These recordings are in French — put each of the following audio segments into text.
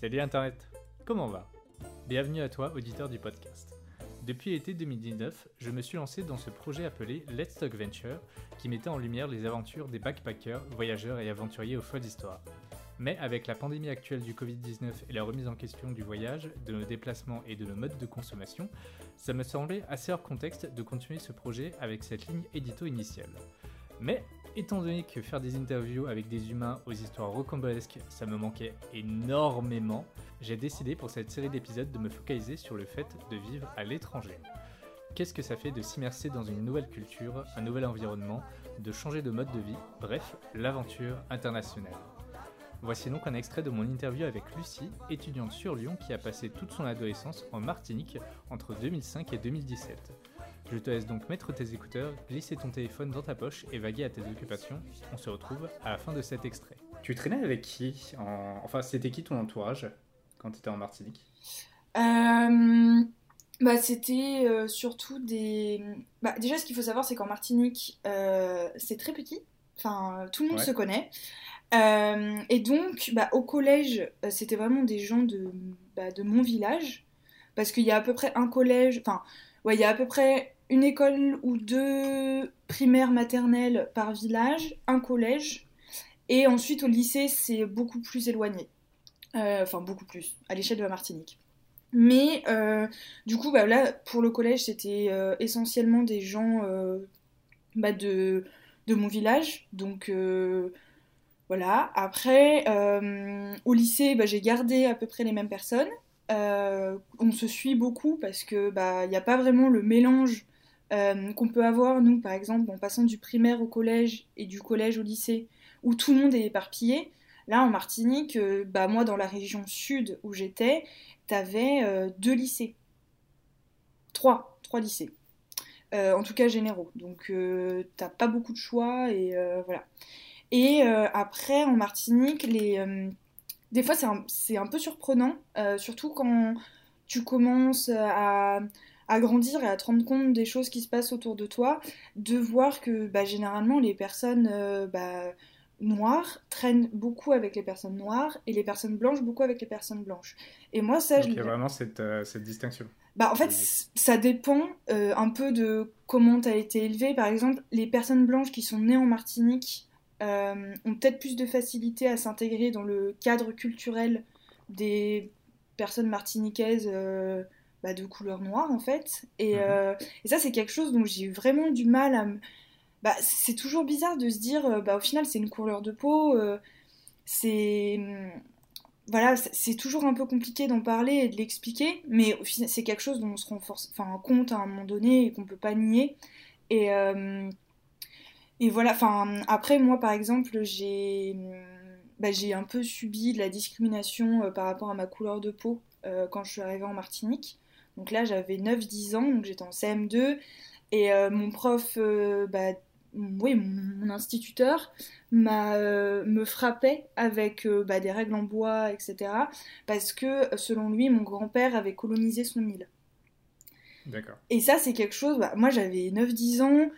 Salut Internet, comment va? Bienvenue à toi, auditeur du podcast. Depuis l'été 2019, je me suis lancé dans ce projet appelé Let's Talk Venture, qui mettait en lumière les aventures des backpackers, voyageurs et aventuriers aux folles histoires. Mais avec la pandémie actuelle du Covid-19 et la remise en question du voyage, de nos déplacements et de nos modes de consommation, ça me semblait assez hors contexte de continuer ce projet avec cette ligne édito initiale. Mais étant donné que faire des interviews avec des humains aux histoires rocambolesques, ça me manquait énormément, j'ai décidé pour cette série d'épisodes de me focaliser sur le fait de vivre à l'étranger. Qu'est-ce que ça fait de s'immerser dans une nouvelle culture, un nouvel environnement, de changer de mode de vie, bref, l'aventure internationale? Voici donc un extrait de mon interview avec Lucie, étudiante sur Lyon qui a passé toute son adolescence en Martinique entre 2005 et 2017. Je te laisse donc mettre tes écouteurs, glisser ton téléphone dans ta poche et vaguer à tes occupations. On se retrouve à la fin de cet extrait. Tu traînais avec qui Enfin, c'était qui ton entourage quand tu étais en Martinique? Euh, bah, C'était euh, surtout des... Bah, déjà, ce qu'il faut savoir, c'est qu'en Martinique, euh, c'est très petit. Enfin, tout le monde se connaît. et donc, bah, au collège, c'était vraiment des gens de, bah, de mon village. Parce qu'il y a à peu près un collège... Enfin, ouais, il y a à peu près une école ou deux primaires maternelles par village, un collège, et ensuite au lycée c'est beaucoup plus éloigné. Euh, enfin beaucoup plus, à l'échelle de la Martinique. Mais euh, du coup, bah, là, pour le collège, c'était euh, essentiellement des gens bah, de, mon village. Donc voilà. Après, au lycée, bah, j'ai gardé à peu près les mêmes personnes. on se suit beaucoup parce que il n'y a pas vraiment le mélange euh, qu'on peut avoir, nous, par exemple, en passant du primaire au collège et du collège au lycée, où tout le monde est éparpillé. Là, en Martinique, euh, bah, moi, dans la région sud où j'étais, t'avais euh, deux lycées. Trois, trois lycées. en tout cas, généraux. Donc, t'as pas beaucoup de choix et voilà. Et après, en Martinique, les, des fois, c'est un, un, peu surprenant, surtout quand tu commences à à grandir et à te rendre compte des choses qui se passent autour de toi, de voir que bah, généralement les personnes euh, bah, noires traînent beaucoup avec les personnes noires et les personnes blanches beaucoup avec les personnes blanches. Et moi, ça, Donc, je. Il y a vraiment cette, euh, cette distinction. Bah, en fait, ça dépend euh, un peu de comment tu as été élevé. Par exemple, les personnes blanches qui sont nées en Martinique ont peut-être plus de facilité à s'intégrer dans le cadre culturel des personnes martiniquaises bah, de couleur noire en fait. Et, mhm. euh, et ça c'est quelque chose dont j'ai eu vraiment du mal à me... Bah, c'est toujours bizarre de se dire, euh, bah, au final c'est une couleur de peau, euh, c'est... Voilà, c'est toujours un peu compliqué d'en parler et de l'expliquer, mais c'est quelque chose dont on se rend enfin, compte à un moment donné et qu'on peut pas nier. Et, et voilà, enfin, après moi par exemple, j'ai bah, j'ai un peu subi de la discrimination par rapport à ma couleur de peau quand je suis arrivée en Martinique. Donc là, j'avais 9-10 ans, donc j'étais en CM2. Et euh, mon prof, euh, bah, oui, mon, instituteur, m'a, euh, me frappait avec bah, des règles en bois, etc. Parce que, selon lui, mon grand-père avait colonisé son île. D'accord. Et ça, c'est quelque chose. Bah, moi, j'avais 9-10 ans.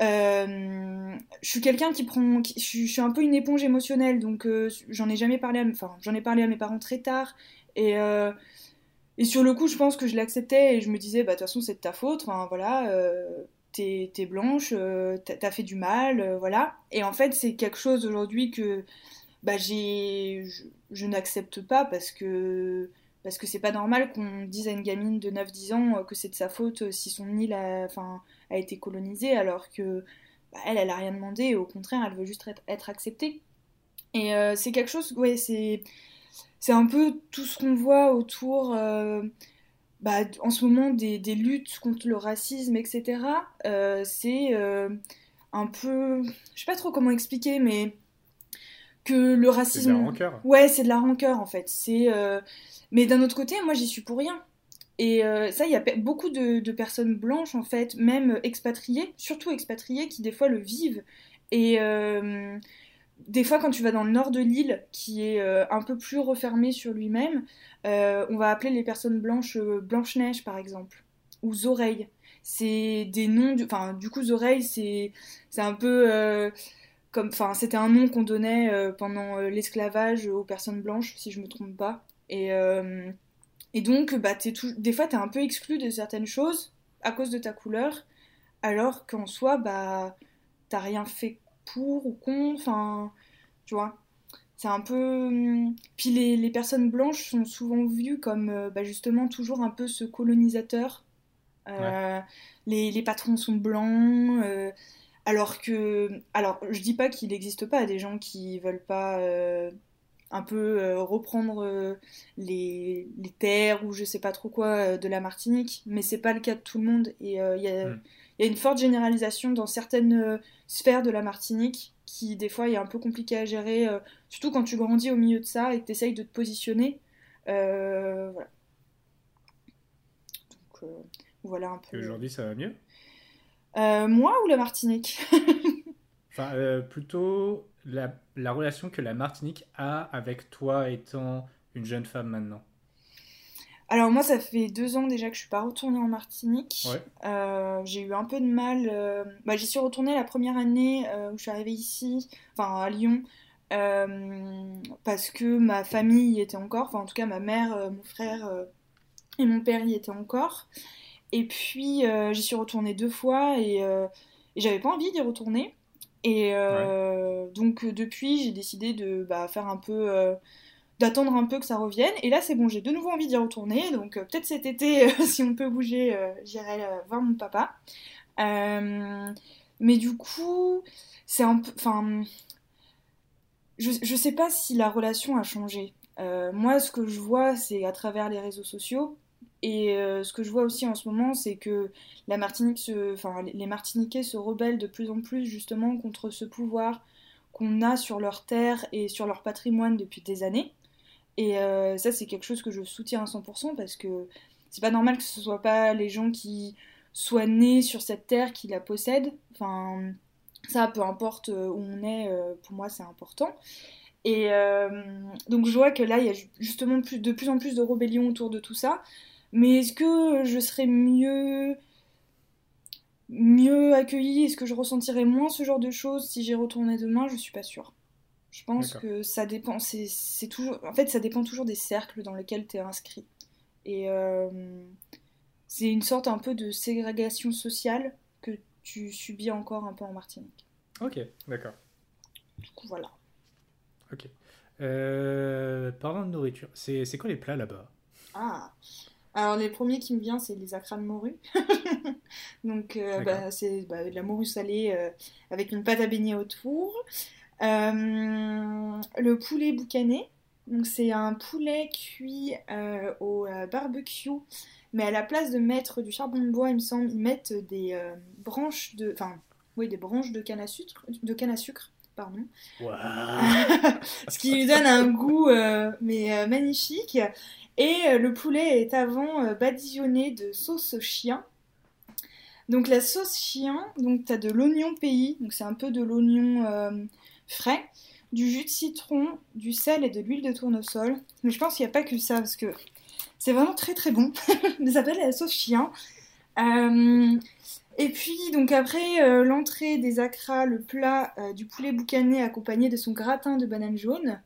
je suis quelqu'un qui prend. je, suis, un peu une éponge émotionnelle, donc j'en ai jamais parlé à. Enfin, j'en ai parlé à mes parents très tard. Et et sur le coup, je pense que je l'acceptais et je me disais, bah de toute façon, c'est de ta faute, enfin voilà, euh, t'es blanche, euh, t'as fait du mal, euh, voilà. Et en fait, c'est quelque chose aujourd'hui que bah, je, n'accepte pas parce que parce que c'est pas normal qu'on dise à une gamine de 9-10 ans que c'est de sa faute si son île a, enfin, a été colonisée alors que bah, elle, elle a rien demandé, au contraire, elle veut juste être, être acceptée. Et c'est quelque chose, ouais, c'est c'est un peu tout ce qu'on voit autour, euh, bah, en ce moment, des, luttes contre le racisme, etc. Euh, c'est euh, un peu. Je sais pas trop comment expliquer, mais que le racisme. C'est de la rancœur. Ouais, c'est de la rancœur en fait. C'est. Mais d'un autre côté, moi, j'y suis pour rien. Et ça, il y a beaucoup de, de, personnes blanches, en fait, même expatriées, surtout expatriées, qui des fois le vivent. Et des fois, quand tu vas dans le nord de l'île, qui est euh, un peu plus refermé sur lui-même, euh, on va appeler les personnes blanches euh, Blanche-Neige, par exemple, ou Zoreilles. C'est des noms, du... enfin, du coup, Zoreilles, c'est, un peu comme, enfin, c'était un nom qu'on donnait pendant l'esclavage aux personnes blanches, si je me trompe pas. Et, et donc, bah, es des fois, tu es un peu exclu de certaines choses à cause de ta couleur, alors qu'en soi, bah, t'as rien fait pour ou contre, enfin, tu vois. C'est un peu. Hum, puis les, les, personnes blanches sont souvent vues comme euh, bah, justement toujours un peu ce colonisateur. Euh, les, les, patrons sont blancs. Euh, alors que. Alors, je dis pas qu'il n'existe pas des gens qui veulent pas un peu reprendre les, les, terres ou je sais pas trop quoi de la Martinique, mais c'est pas le cas de tout le monde. Et il y a. Hmm il y a une forte généralisation dans certaines euh, sphères de la Martinique qui des fois est un peu compliqué à gérer, euh, surtout quand tu grandis au milieu de ça et que tu essayes de te positionner. Euh, voilà. Donc voilà un peu. aujourd'hui ça va mieux? Moi ou la Martinique? Enfin, plutôt la, la relation que la Martinique a avec toi étant une jeune femme maintenant. Alors moi, ça fait deux ans déjà que je suis pas retournée en Martinique. Euh, j'ai eu un peu de mal. Euh, bah, j'y suis retournée la première année euh, où je suis arrivée ici, enfin à Lyon, parce que ma famille y était encore. Enfin, en tout cas, ma mère, mon frère et mon père y étaient encore. Et puis j'y suis retournée deux fois et, et j'avais pas envie d'y retourner. Et donc depuis, j'ai décidé de bah, faire un peu d'attendre un peu que ça revienne. Et là, c'est bon, j'ai de nouveau envie d'y retourner. Donc, euh, peut-être cet été, euh, si on peut bouger, euh, j'irai voir mon papa. mais du coup, c'est un peu. Enfin. Je, je sais pas si la relation a changé. moi, ce que je vois, c'est à travers les réseaux sociaux. Et ce que je vois aussi en ce moment, c'est que la Martinique enfin, les Martiniquais se rebellent de plus en plus justement contre ce pouvoir qu'on a sur leur terre et sur leur patrimoine depuis des années. Et euh, ça, c'est quelque chose que je soutiens à 100% parce que c'est pas normal que ce soit pas les gens qui soient nés sur cette terre qui la possèdent. Enfin, ça, peu importe euh, où on est, euh, pour moi, c'est important. Et donc, je vois que là, il y a justement de plus en plus de rébellions autour de tout ça. Mais est-ce que je serais mieux mieux accueillie? Est-ce que je ressentirais moins ce genre de choses si j'y retournais demain? Je suis pas sûre. Je pense que ça dépend. C'est toujours. En fait, ça dépend toujours des cercles dans lesquels tu es inscrit. Et euh, c'est une sorte un peu de ségrégation sociale que tu subis encore un peu en Martinique. Ok, d'accord. Du coup, voilà. Ok. Euh, parlant de nourriture, c'est quoi les plats là-bas? Ah alors les premiers qui me viennent, c'est les acras de morue. Donc euh, bah, c'est bah, de la morue salée avec une pâte à baigner autour. Euh, le poulet boucané, donc c'est un poulet cuit euh, au euh, barbecue, mais à la place de mettre du charbon de bois, il me semble, ils mettent des branches de, enfin, oui, des branches de canne à sucre, de canne à sucre, pardon. Ce qui lui donne un goût mais magnifique. Et le poulet est avant badigeonné de sauce chien. Donc la sauce chien, donc tu as de l'oignon pays, donc c'est un peu de l'oignon frais, du jus de citron, du sel et de l'huile de tournesol. Mais je pense qu'il n'y a pas que ça parce que c'est vraiment très très bon. ça s'appelle la sauce chien. Euh, et puis donc après euh, l'entrée des acras, le plat euh, du poulet boucané accompagné de son gratin de banane jaune,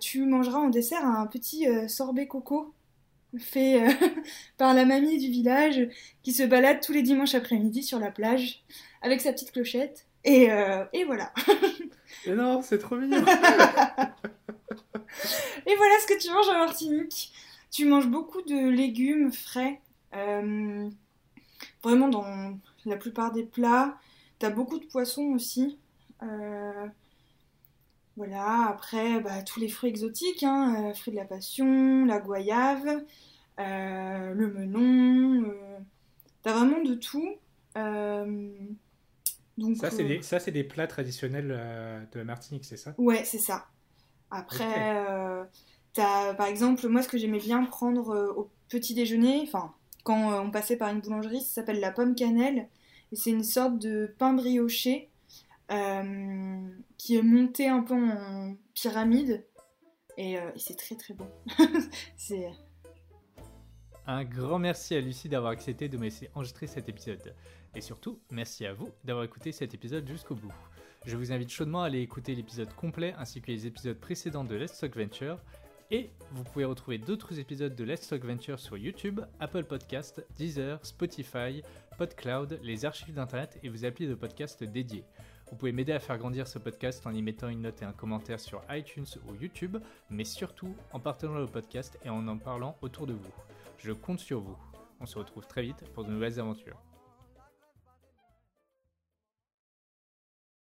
tu mangeras en dessert un petit sorbet coco fait par la mamie du village qui se balade tous les dimanches après-midi sur la plage avec sa petite clochette et, euh, et voilà. Et non, c'est trop mignon. et voilà ce que tu manges en Martinique. Tu manges beaucoup de légumes frais. Euh, vraiment dans la plupart des plats. T'as beaucoup de poissons aussi. Euh, voilà, après, bah, tous les fruits exotiques, hein, fruits de la passion, la goyave, le melon. T'as vraiment de tout. Ça, c'est des, ça, c'est des plats traditionnels euh, de la Martinique, c'est ça? Ouais, c'est ça. Après, euh, as, par exemple, moi, ce que j'aimais bien prendre euh, au petit déjeuner, enfin, quand on passait par une boulangerie, ça s'appelle la pomme cannelle. Et c'est une sorte de pain brioché qui est monté un peu en pyramide. Et, et c'est très très bon. c'est un grand merci à Lucie d'avoir accepté de me laisser enregistrer cet épisode. Et surtout, merci à vous d'avoir écouté cet épisode jusqu'au bout. Je vous invite chaudement à aller écouter l'épisode complet ainsi que les épisodes précédents de Let's Talk Venture. Et vous pouvez retrouver d'autres épisodes de Let's Talk Venture sur YouTube, Apple Podcast, Deezer, Spotify, PodCloud, les archives d'internet et vos applis de podcast dédiés. Vous pouvez m'aider à faire grandir ce podcast en y mettant une note et un commentaire sur iTunes ou YouTube, mais surtout en partageant le podcast et en en parlant autour de vous. Je compte sur vous. On se retrouve très vite pour de nouvelles aventures.